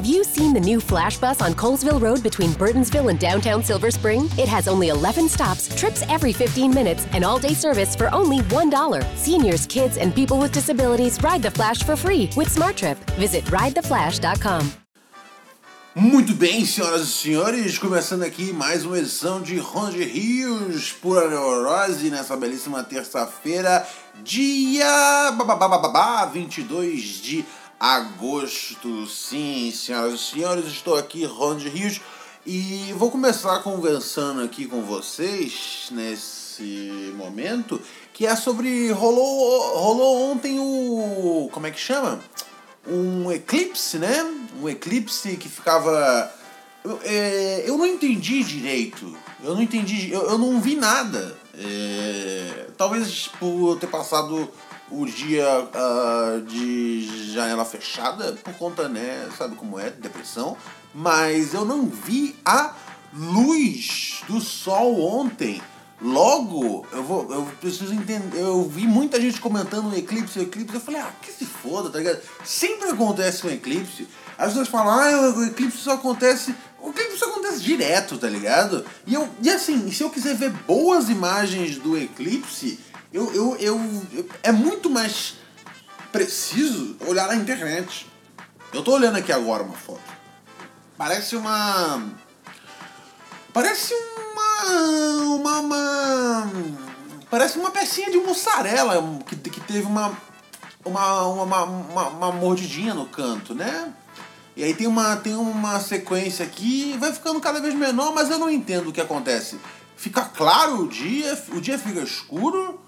Have you seen the new Flash Bus on Colesville Road between Burtonsville and downtown Silver Spring? It has only 11 stops, trips every 15 minutes, and all day service for only $1. Seniors, kids, and people with disabilities ride the Flash for free with SmartTrip. Visit ridetheflash.com. Muito bem, senhoras e senhores, começando aqui mais uma edição de Ronde Rios Pura Neurose nessa belíssima terça-feira, dia 22 de agosto. Sim, senhoras e senhores, estou aqui, Ronde Rios, e vou começar conversando aqui com vocês nesse momento, que é sobre. Rolou, rolou ontem o. Como é que chama? um eclipse, né? Um eclipse que ficava. Eu, é, eu não entendi direito. Eu não entendi. Eu, eu não vi nada. É, talvez por ter passado o dia uh, de janela fechada, por conta, né? Sabe como é? Depressão. Mas eu não vi a luz do sol ontem. Logo, eu vou, eu preciso entender. Eu vi muita gente comentando o eclipse, o eclipse. Eu falei, ah, que se foda, tá ligado? Sempre acontece um eclipse. As pessoas falam, ah, o eclipse só acontece. O eclipse só acontece direto, tá ligado? E, eu, e assim, se eu quiser ver boas imagens do eclipse, eu, eu, eu, eu é muito mais preciso olhar na internet. Eu tô olhando aqui agora uma foto. Parece uma. Parece uma, uma, uma. Parece uma pecinha de mussarela que, que teve uma, uma, uma, uma, uma mordidinha no canto, né? E aí tem uma, tem uma sequência aqui, vai ficando cada vez menor, mas eu não entendo o que acontece. Fica claro o dia, o dia fica escuro,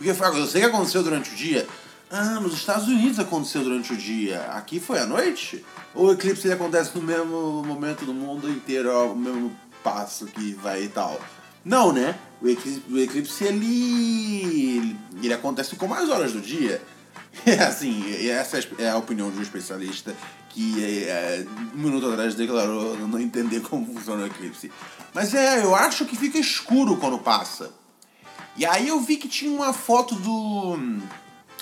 porque eu sei que aconteceu durante o dia. Ah, nos Estados Unidos aconteceu durante o dia. Aqui foi à noite? Ou o eclipse acontece no mesmo momento do mundo inteiro, ao mesmo passo que vai e tal. Não, né? O eclipse, o eclipse ele, ele acontece com mais horas do dia. É assim, essa é a opinião de um especialista que é, um minuto atrás declarou não entender como funciona o eclipse. Mas é, eu acho que fica escuro quando passa. E aí eu vi que tinha uma foto do.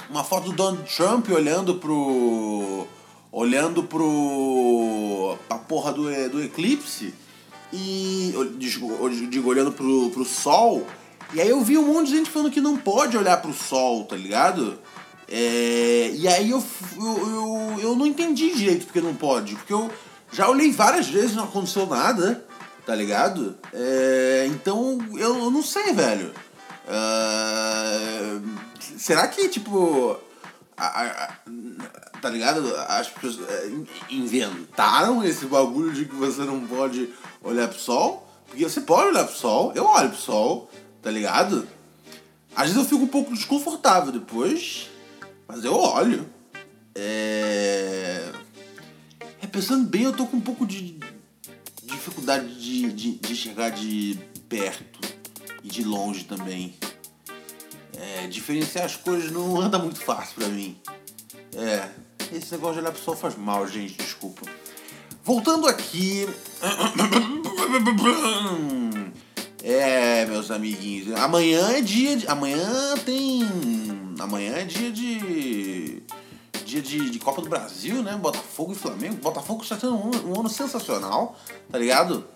Uma foto do Donald Trump olhando pro. Olhando pro. a porra do, do eclipse e. Digo, digo, olhando pro, pro sol. E aí eu vi um monte de gente falando que não pode olhar pro sol, tá ligado? É, e aí eu, eu, eu, eu não entendi direito porque não pode. Porque eu já olhei várias vezes não aconteceu nada, tá ligado? É, então eu, eu não sei, velho. Uh, será que, tipo. A, a, tá ligado? As pessoas é, inventaram esse bagulho de que você não pode olhar pro sol. Porque você pode olhar pro sol, eu olho pro sol, tá ligado? Às vezes eu fico um pouco desconfortável depois, mas eu olho. É. é pensando bem, eu tô com um pouco de dificuldade de, de, de chegar de perto e de longe também. É, diferenciar as coisas não anda muito fácil pra mim. É, esse negócio de olhar pro sol faz mal, gente, desculpa. Voltando aqui. É, meus amiguinhos. Amanhã é dia de. Amanhã tem. Amanhã é dia de. Dia de, de Copa do Brasil, né? Botafogo e Flamengo. Botafogo está tendo um, um ano sensacional, tá ligado?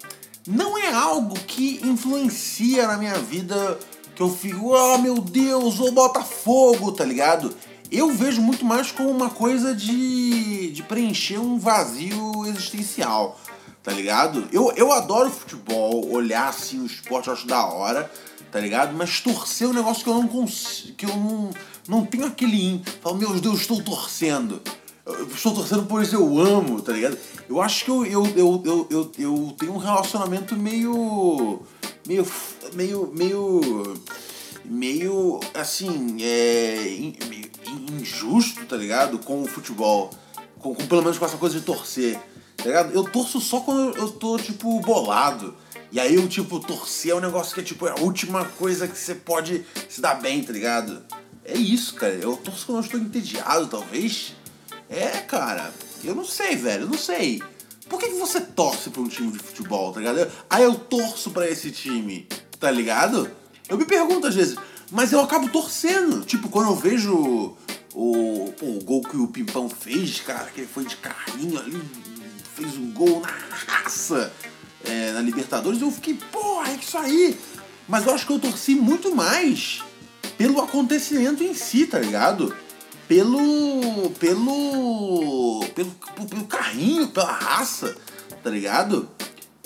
Não é algo que influencia na minha vida que eu fico, oh meu Deus, o Botafogo, tá ligado? Eu vejo muito mais como uma coisa de, de preencher um vazio existencial, tá ligado? Eu, eu adoro futebol, olhar assim o esporte, eu acho da hora, tá ligado? Mas torcer é um negócio que eu não consigo, que eu não, não tenho aquele in. Falo, meu Deus, estou torcendo. Eu estou torcendo por isso, eu amo, tá ligado? Eu acho que eu, eu, eu, eu, eu, eu tenho um relacionamento meio. meio. meio. meio. meio. assim. é. injusto, tá ligado? Com o futebol. Com, com, pelo menos com essa coisa de torcer. Tá ligado? Eu torço só quando eu tô, tipo, bolado. E aí eu, tipo, torcer é um negócio que é, tipo, é a última coisa que você pode se dar bem, tá ligado? É isso, cara. Eu torço quando eu estou entediado, talvez. É, cara. Eu não sei, velho. Eu não sei. Por que, que você torce pra um time de futebol, tá ligado? Ah, eu torço pra esse time, tá ligado? Eu me pergunto às vezes, mas eu acabo torcendo. Tipo, quando eu vejo o, pô, o gol que o Pimpão fez, cara, que ele foi de carrinho ali, gol na raça é, na Libertadores, eu fiquei, porra, é isso aí. Mas eu acho que eu torci muito mais pelo acontecimento em si, tá ligado? Pelo. pelo. pelo, pelo carrinho, pela raça, tá ligado?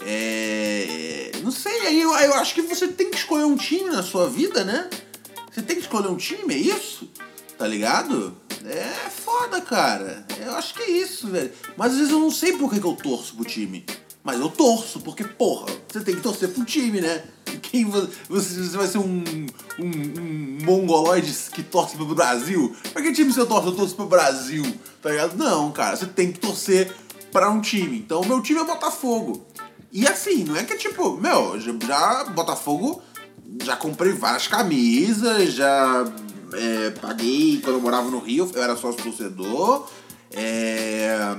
É. Não sei, aí eu, eu acho que você tem que escolher um time na sua vida, né? Você tem que escolher um time, é isso? Tá ligado? É foda, cara. Eu acho que é isso, velho. Mas às vezes eu não sei por que, que eu torço pro time. Mas eu torço, porque, porra, você tem que torcer pro time, né? Quem você, você vai ser um, um, um mongoloide que torce pro Brasil? Pra que time você torce? Eu torço pro Brasil, tá ligado? Não, cara, você tem que torcer para um time. Então, meu time é Botafogo. E assim, não é que é tipo, meu, já, Botafogo, já comprei várias camisas, já é, paguei quando eu morava no Rio, eu era sócio torcedor. É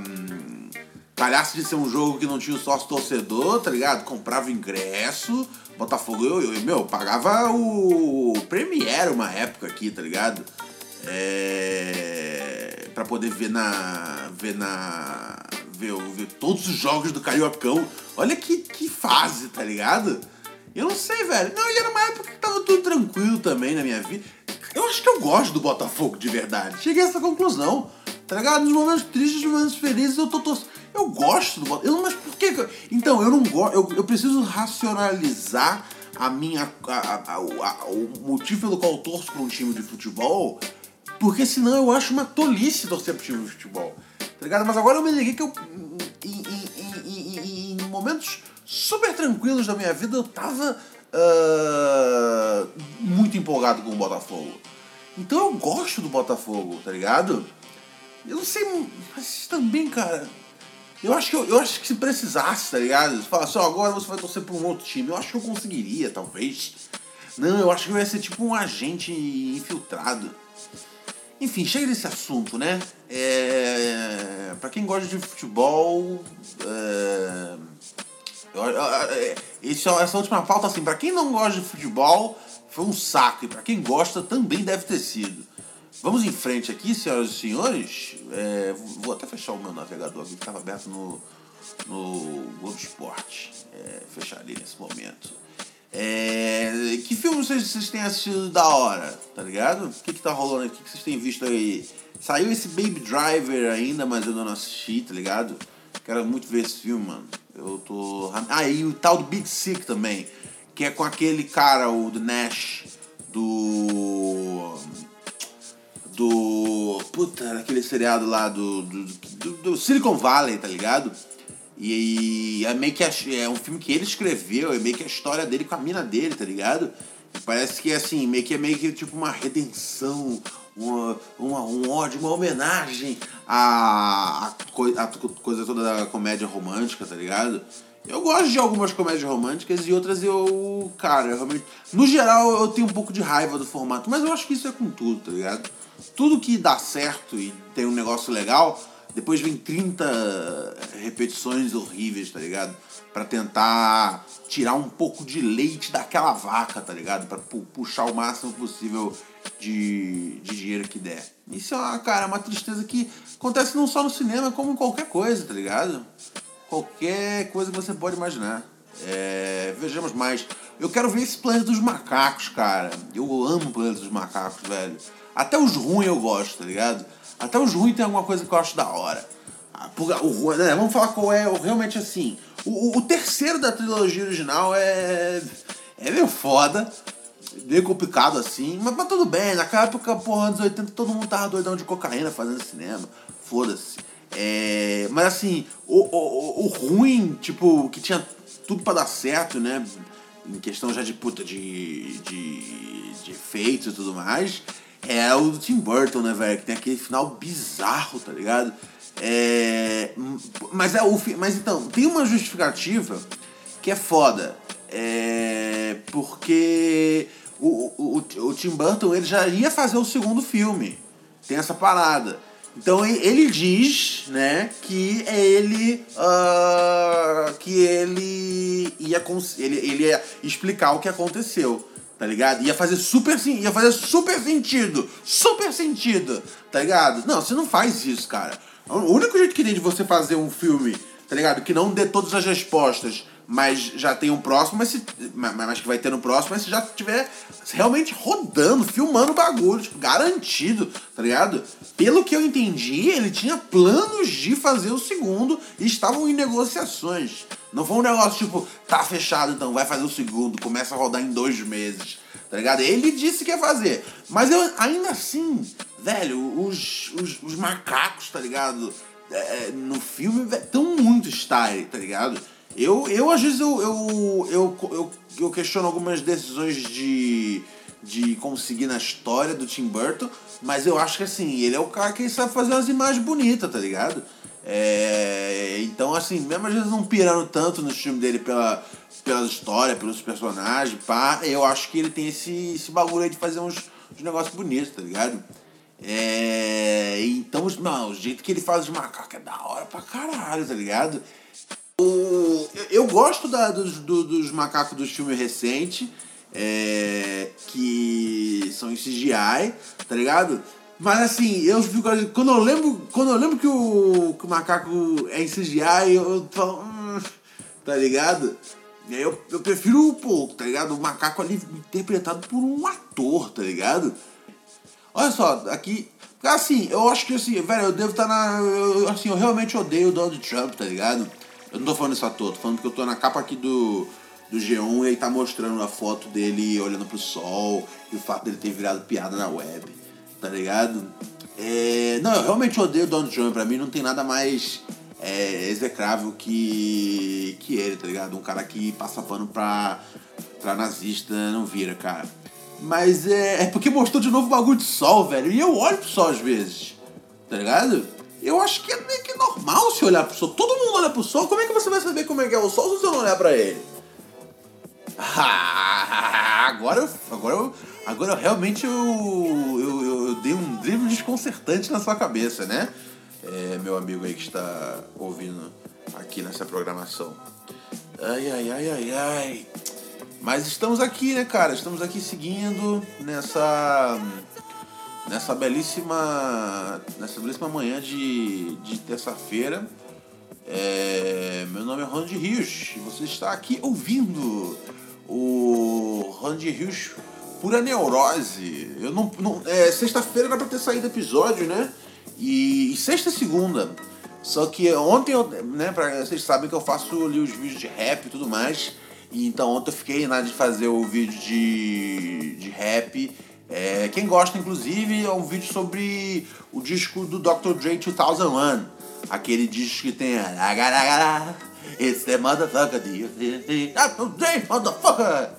de ser um jogo que não tinha sócio torcedor, tá ligado? Comprava ingresso, Botafogo, eu, eu meu, pagava o Premiere uma época aqui, tá ligado? É, pra poder ver na. ver na. Ver, ver todos os jogos do Cariocão. Olha que, que fase, tá ligado? Eu não sei, velho. Não, e era uma época que tava tudo tranquilo também na minha vida. Eu acho que eu gosto do Botafogo de verdade. Cheguei a essa conclusão. Tá ligado? Nos momentos tristes, nos momentos felizes, eu tô torcendo. Eu gosto do Botafogo. Mas por que. Então, eu não gosto. Eu, eu preciso racionalizar a minha. A, a, a, o motivo pelo qual eu torço pra um time de futebol. Porque senão eu acho uma tolice torcer pro time de futebol. Tá ligado? Mas agora eu me liguei que eu. Em, em, em, em momentos super tranquilos da minha vida, eu tava. Uh, muito empolgado com o Botafogo. Então eu gosto do Botafogo, tá ligado? Eu não sei, mas também, cara. Eu acho que eu, eu acho que se precisasse, tá ligado? Se falasse, ó, agora você vai torcer pra um outro time, eu acho que eu conseguiria, talvez. Não, eu acho que eu ia ser tipo um agente infiltrado. Enfim, chega desse assunto, né? É, pra quem gosta de futebol. É, esse, essa última pauta, assim, pra quem não gosta de futebol, foi um saco. E pra quem gosta, também deve ter sido. Vamos em frente aqui, senhoras e senhores. É, vou até fechar o meu navegador aqui que estava aberto no, no Globo Esporte. É, fecharia nesse momento. É, que filme vocês, vocês têm assistido da hora, tá ligado? O que, que tá rolando aqui? O que vocês têm visto aí? Saiu esse Baby Driver ainda, mas eu não assisti, tá ligado? Quero muito ver esse filme, mano. Eu tô. Ah, e o tal do Big Sick também. Que é com aquele cara, o Nash, do do. Puta, aquele seriado lá do, do, do, do Silicon Valley, tá ligado? E, é meio que a, é um filme que ele escreveu, é meio que a história dele com a mina dele, tá ligado? E parece que assim, meio que é meio que tipo uma redenção, uma, uma, um ódio, uma homenagem à, à, à coisa toda da comédia romântica, tá ligado? Eu gosto de algumas comédias românticas e outras eu, cara, eu realmente. No geral eu tenho um pouco de raiva do formato, mas eu acho que isso é com tudo, tá ligado? Tudo que dá certo e tem um negócio legal, depois vem 30 repetições horríveis, tá ligado? Para tentar tirar um pouco de leite daquela vaca, tá ligado? Para puxar o máximo possível de, de dinheiro que der. Isso é uma, cara, é uma tristeza que acontece não só no cinema, como em qualquer coisa, tá ligado? Qualquer coisa que você pode imaginar. É, vejamos mais. Eu quero ver esse planeta dos macacos, cara. Eu amo planeta dos macacos, velho. Até os ruins eu gosto, tá ligado? Até os ruins tem alguma coisa que eu acho da hora. O, né, vamos falar qual é realmente assim. O, o, terceiro da trilogia original é. É meio foda. Meio complicado assim. Mas, mas tudo bem, naquela época, porra, anos 80, todo mundo tava doidão de cocaína fazendo cinema. Foda-se. É, mas assim, o, o, o ruim, tipo, que tinha tudo para dar certo, né? Em questão já de puta de, de, de efeitos e tudo mais é o do Tim Burton, né, velho? Que tem aquele final bizarro, tá ligado? É, mas é o mas então tem uma justificativa que é foda é, porque o, o, o Tim Burton ele já ia fazer o segundo filme tem essa parada então ele diz né que ele uh, que ele ia ele, ele ia explicar o que aconteceu tá ligado? Ia fazer super ia fazer super sentido, super sentido, tá ligado? Não, você não faz isso, cara. O único jeito que tem de você fazer um filme tá ligado? Que não dê todas as respostas, mas já tem um próximo, mas, se, mas que vai ter no próximo, mas se já tiver realmente rodando, filmando o bagulho, tipo, garantido, tá ligado? Pelo que eu entendi, ele tinha planos de fazer o segundo e estavam em negociações. Não foi um negócio tipo, tá fechado então, vai fazer o segundo, começa a rodar em dois meses, tá ligado? Ele disse que ia fazer. Mas eu ainda assim, velho, os, os, os macacos, tá ligado? É, no filme tão muito style, tá ligado? Eu, eu às vezes, eu, eu, eu, eu, eu questiono algumas decisões de, de conseguir na história do Tim Burton, mas eu acho que assim, ele é o cara que sabe fazer umas imagens bonitas, tá ligado? É, então, assim, mesmo às vezes não pirando tanto no filme dele pela, pela história, pelos personagens, pá, eu acho que ele tem esse, esse bagulho aí de fazer uns, uns negócios bonitos, tá ligado? É, então, não, o jeito que ele faz os macacos é da hora pra caralho, tá ligado? O, eu gosto da, dos, do, dos macacos dos filmes recentes, é, que são em CGI, tá ligado? Mas assim, eu fico. Quando eu lembro, quando eu lembro que o, que o macaco é em CGI, eu, falo. Hum, tá ligado? Eu, eu prefiro, pô, tá ligado? O macaco ali interpretado por um ator, tá ligado? Olha só, aqui. Assim, eu acho que assim, velho, eu devo estar tá na. Eu, assim, eu realmente odeio o Donald Trump, tá ligado? Eu não tô falando isso à toa, tô falando que eu tô na capa aqui do, do G1 e aí tá mostrando a foto dele olhando pro sol e o fato dele ter virado piada na web, tá ligado? É, não, eu realmente odeio Donald Trump, pra mim não tem nada mais é, execrável que, que ele, tá ligado? Um cara que passa pano pra, pra nazista não vira, cara. Mas é, é porque mostrou de novo o bagulho de sol, velho, e eu olho pro sol às vezes, tá ligado? Eu acho que é meio que normal se olhar pro sol. Todo mundo olha pro sol, como é que você vai saber como é que é o sol se você não olhar pra ele? agora, agora, eu, agora eu realmente eu, eu, eu, dei um drible desconcertante na sua cabeça, né? É, meu amigo aí que está ouvindo aqui nessa programação. Ai, ai, ai, ai, ai. Mas estamos aqui, né, cara? Estamos aqui seguindo nessa nessa belíssima nessa belíssima manhã de, de terça-feira. É, meu nome é Ronald Rios e você está aqui ouvindo o Ronald Rios Pura Neurose. Eu não, não é, sexta-feira era para ter saído episódio, né? E, e sexta e segunda. Só que ontem, eu, né, pra, vocês sabem que eu faço ali os vídeos de rap e tudo mais. E então ontem eu fiquei na de fazer o vídeo de, de rap é, quem gosta, inclusive, é um vídeo sobre o disco do Dr. Dre 2001. Aquele disco que tem. It's the motherfucker, Dr. Dre, motherfucker!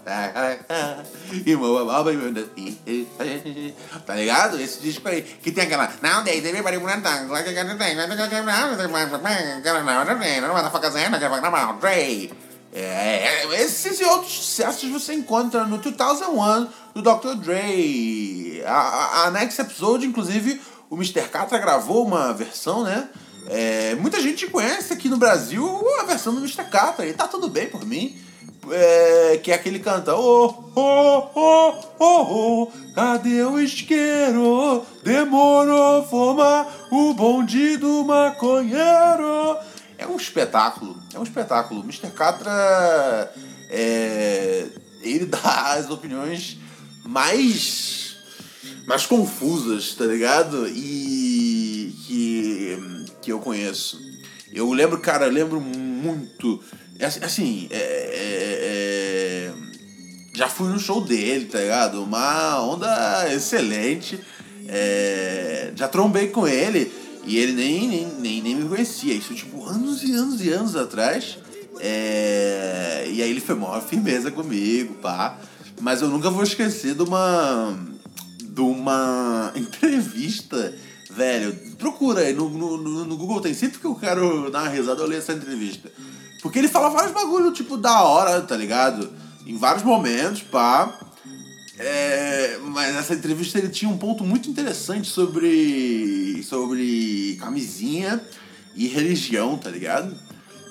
Tá ligado? Esse disco aí, que tem aquela. Nowadays, everybody wanna talk like a motherfucker, Dre. É, esses e outros sucessos você encontra no 2001 do Dr. Dre. A, a, a Next Episode, inclusive, o Mr. Catra gravou uma versão, né? É, muita gente conhece aqui no Brasil a versão do Mr. Catra e tá tudo bem por mim. É, que é aquele canta oh, oh, oh, oh, oh, cadê o isqueiro? Demorou formar o bonde do maconheiro. É um espetáculo, é um espetáculo. Mr. Catra, é, ele dá as opiniões mais, mais confusas, tá ligado? E que, eu conheço. Eu lembro, cara, eu lembro muito. É assim, assim, é, é, é, já fui no show dele, tá ligado? Uma onda excelente. É, já trombei com ele. E ele nem, nem, nem, nem me conhecia. Isso, tipo, anos e anos e anos atrás. É... E aí ele foi maior firmeza comigo, pá. Mas eu nunca vou esquecer de uma. de uma entrevista. Velho, procura aí, no, no, no Google tem sempre que eu quero dar uma risada, eu leio essa entrevista. Porque ele fala vários bagulho, tipo, da hora, tá ligado? Em vários momentos, pá. É, mas nessa entrevista ele tinha um ponto muito interessante sobre, sobre camisinha e religião, tá ligado?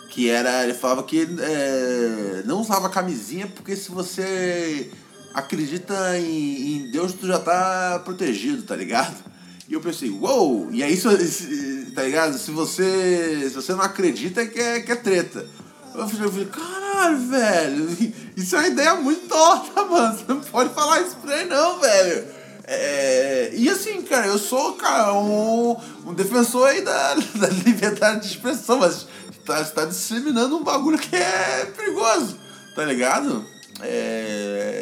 Que era, ele falava que é, não usava camisinha porque se você acredita em, em Deus, tu já tá protegido, tá ligado? E eu pensei, uou! Wow! E aí, tá ligado? Se você, se você não acredita, que é, que é treta. Eu falei, caralho, velho, isso é uma ideia muito torta, mano. Você não pode falar isso pra ele, não, velho. É, e assim, cara, eu sou, cara, um, um defensor aí da, da liberdade de expressão, mas tá, tá disseminando um bagulho que é perigoso, tá ligado? É,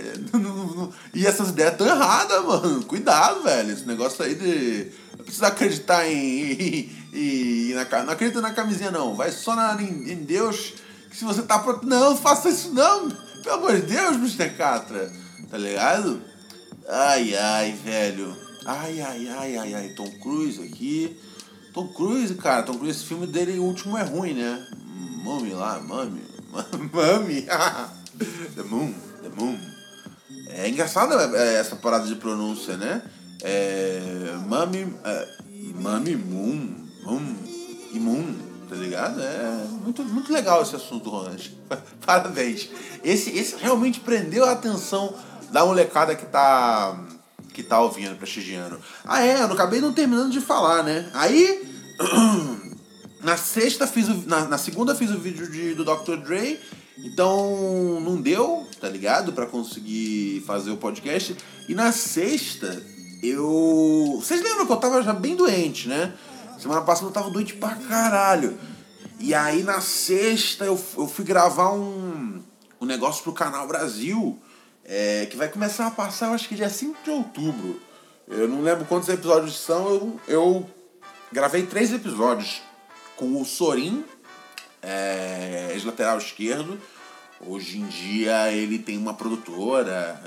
e essas ideias estão erradas, mano. Cuidado, velho. Esse negócio aí de. Precisa acreditar em. em na, não acredita na camisinha, não. Vai só na, em, Deus se você tá pronto. Não, faça isso não! Pelo amor de Deus, Mr. Catra! Tá ligado? Ai, ai, velho. Ai, ai, ai, ai, ai. Tom Cruise aqui. Tom Cruise, cara. Tom Cruise, esse filme dele, o último é ruim, né? Mummy lá, Mummy. Mummy. the Moon. The Moon. É engraçado é, essa parada de pronúncia, né? É. Mummy. É, mummy Moon. Moon. E Moon tá ligado? É muito, muito legal esse assunto, Ronald. Parabéns. Esse, esse realmente prendeu a atenção da molecada que tá, que tá ouvindo, prestigiando. Ah, é, eu acabei não terminando de falar, né? Aí, na sexta fiz o, na, na segunda fiz o vídeo de, do Dr. Dre, então não deu, tá ligado? para conseguir fazer o podcast. E na sexta, eu. Vocês lembram que eu tava já bem doente, né? Semana passada eu tava doente pra caralho. E aí na sexta eu, eu fui gravar um, um negócio pro Canal Brasil, é, que vai começar a passar, acho que dia 5 de outubro. Eu não lembro quantos episódios são, eu, eu gravei três episódios com o Sorin, é, ex-lateral esquerdo. Hoje em dia ele tem uma produtora.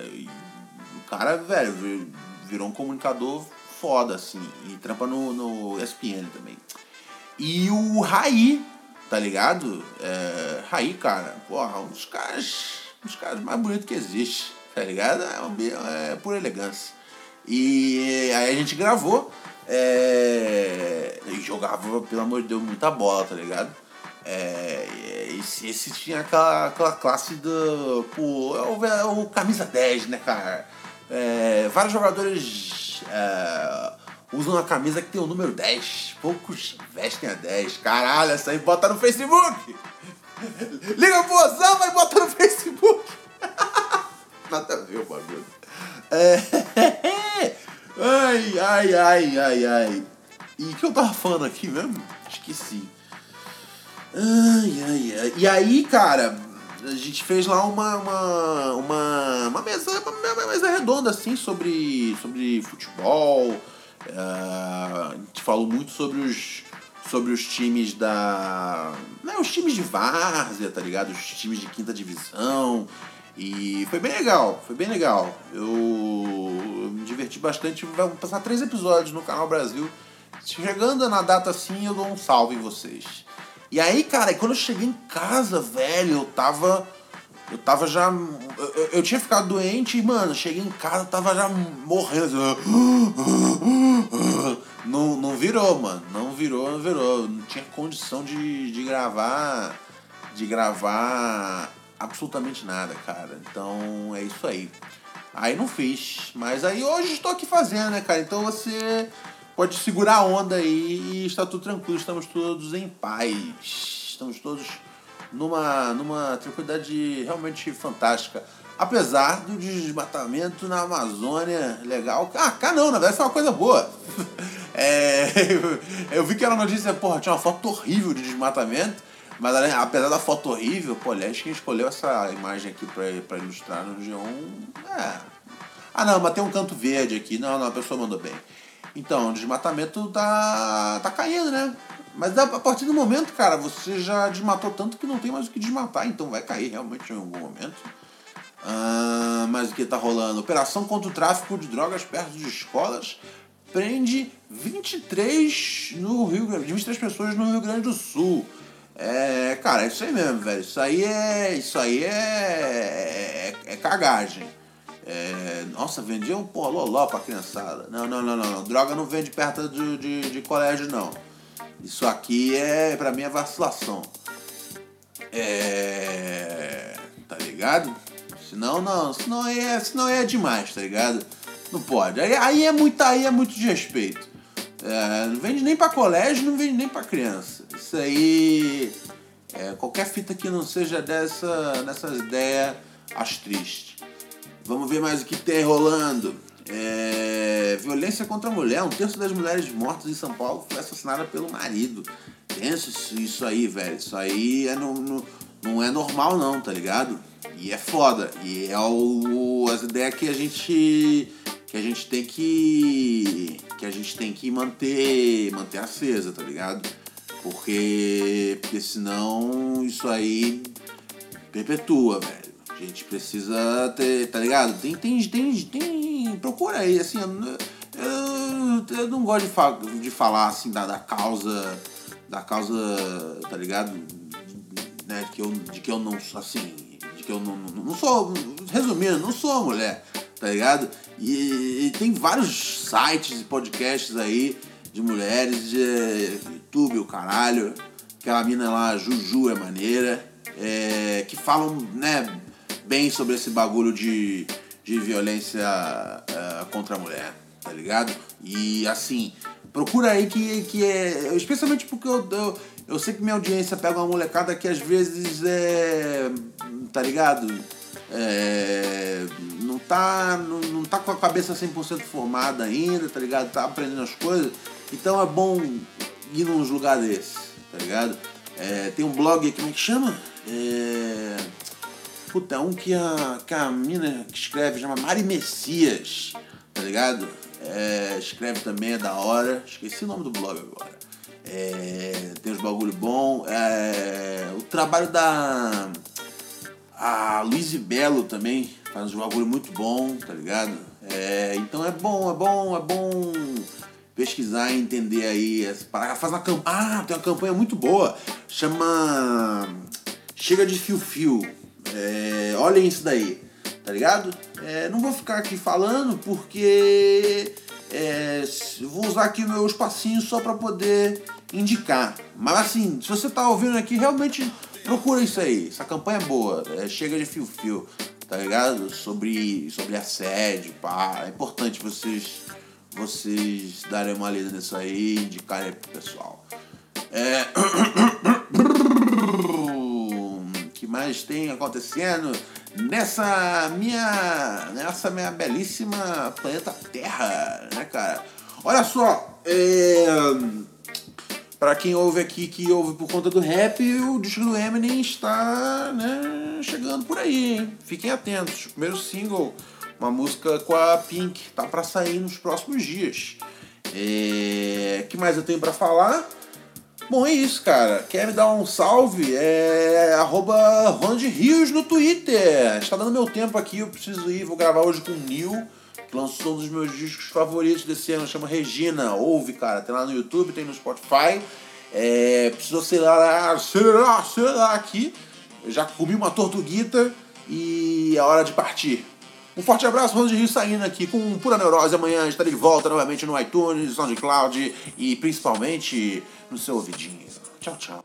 o cara, velho, virou um comunicador foda, assim. E trampa no, no ESPN também. E o Raí, tá ligado? É, Raí, cara, porra, um dos caras, um dos caras mais bonitos que existe, tá ligado? É, um, é por elegância. E aí a gente gravou é, e jogava, pelo amor de Deus, muita bola, tá ligado? É, esse, esse tinha aquela, aquela classe do. Pô, é o, é o camisa 10, né, cara? É, vários jogadores é, usam a camisa que tem o número 10. Poucos vestem a 10. Caralho, essa aí bota no Facebook. Liga pro Osama e bota no Facebook. Nada a ver o bagulho. É... Ai, ai, ai, ai, ai. E o que eu tava falando aqui mesmo? Esqueci. Ai, ai, ai. E aí, cara, a gente fez lá uma, uma, uma, uma, mesa, uma mesa redonda assim sobre, sobre futebol. Uh, a gente falou muito sobre os, sobre os times da. Né, os times de várzea, tá ligado? Os times de quinta divisão. E foi bem legal, foi bem legal. Eu, eu me diverti bastante. Vai passar três episódios no canal Brasil. Chegando na data assim, eu dou um salve em vocês. E aí, cara, quando eu cheguei em casa, velho, eu tava. Eu tava já. Eu, eu tinha ficado doente e, mano, cheguei em casa, tava já morrendo. Não, não virou, mano. Não virou, não virou. Não tinha condição de, de gravar. De gravar absolutamente nada, cara. Então é isso aí. Aí não fiz. Mas aí hoje estou aqui fazendo, né, cara? Então você pode segurar a onda aí e está tudo tranquilo, estamos todos em paz. Estamos todos numa, numa tranquilidade realmente fantástica. Apesar do desmatamento na Amazônia, legal. Ah, cá não, na verdade isso é uma coisa boa. É, eu, vi que era notícia, porra, tinha uma foto horrível de desmatamento. Mas apesar da foto horrível, pô, aliás, quem escolheu essa imagem aqui pra ilustrar no G1. É. Ah não, mas tem um canto verde aqui. Não, não, a pessoa mandou bem. Então, o desmatamento tá, tá caindo, né? Mas a partir do momento, cara, você já desmatou tanto que não tem mais o que desmatar, então vai cair realmente em algum momento. Ah, mas o que tá rolando? Operação contra o tráfico de drogas perto de escolas prende 23 no Rio Grande, 23 pessoas no Rio Grande do Sul. É, cara, é isso aí mesmo, velho. Isso aí é. Isso aí é. É, é cagagem. É, nossa, vendia um pô, loló pra criançada. Não, não, não, não. Droga não vende perto de, de, de colégio, não. Isso aqui é, pra mim, é vacilação. É. Tá ligado? Senão não, senão é, senão é demais, tá ligado? Não pode. Aí, aí é muito, aí é muito de respeito. É, não vende nem para colégio, não vende nem para criança. Isso aí. É, qualquer fita que não seja dessa, dessas ideias, acho triste. Vamos ver mais o que tem rolando. É, violência contra a mulher. Um terço das mulheres mortas em São Paulo foi assassinada pelo marido. Pensa isso aí, velho. Isso aí é no, no, não é normal, não, tá ligado? E é foda. E é o, as ideias que a gente que a gente tem que que a gente tem que manter manter acesa, tá ligado? Porque porque senão isso aí perpetua, velho. A gente precisa ter, tá ligado? Tem, tem, tem, tem procura aí, assim, eu, eu, eu não gosto de, fa de falar, assim, da, da causa, da causa, tá ligado? Né, que eu, de que eu não, assim, de que eu não, não, não sou, resumindo, não sou mulher, tá ligado? E, e, tem vários sites e podcasts aí de mulheres, de YouTube, o caralho, aquela mina lá, Juju é maneira, é, que falam, né, bem sobre esse bagulho de, de violência uh, contra a mulher, tá ligado? E assim, procura aí que, que é. Especialmente porque eu, eu, eu sei que minha audiência pega uma molecada que às vezes é. tá ligado? É, não, tá, não, não tá com a cabeça 100% formada ainda, tá ligado? Tá aprendendo as coisas. Então é bom ir num lugar desse, tá ligado? É, tem um blog, como é que chama? É, Puta, um que a, que a mina que escreve chama Mari Messias, tá ligado? É, escreve também, é da hora. Esqueci o nome do blog agora. É, tem uns bagulho bom. É, o trabalho da. A Luiz Belo também faz um bagulho muito bom, tá ligado? É, então é bom, é bom, é bom pesquisar e entender aí. Faz uma campanha. Ah, tem uma campanha muito boa. Chama. Chega de fio-fio é, olhem isso daí, tá ligado? É, não vou ficar aqui falando porque é, vou usar aqui meu espacinho só para poder indicar. Mas assim, se você tá ouvindo aqui, realmente procura isso aí. Essa campanha é boa, é, chega de fio-fio, tá ligado? Sobre, sobre assédio, pá. É importante vocês, vocês darem uma lida nisso aí indicarem pro pessoal. É. mais tem acontecendo nessa minha nessa minha belíssima planeta Terra, né, cara? Olha só, é... para quem ouve aqui que ouve por conta do rap, o disco do Eminem está, né, chegando por aí, hein? Fiquem atentos. Primeiro single, uma música com a Pink, tá para sair nos próximos dias. É... que mais eu tenho para falar? Bom, é isso, cara. Quer me dar um salve? É arroba Ronald Rios no Twitter. Está dando meu tempo aqui, eu preciso ir. Vou gravar hoje com o Neil, que lançou um dos meus discos favoritos desse ano, chama Regina. Ouve, cara. Tem lá no YouTube, tem no Spotify. É, preciso acelerar, acelerar, acelerar aqui. Eu já comi uma tortuguita e é hora de partir. Um forte abraço, Ronald Rio saindo aqui com Pura Neurose. Amanhã estarei de volta novamente no iTunes, SoundCloud e principalmente no seu ouvidinho. Tchau, tchau.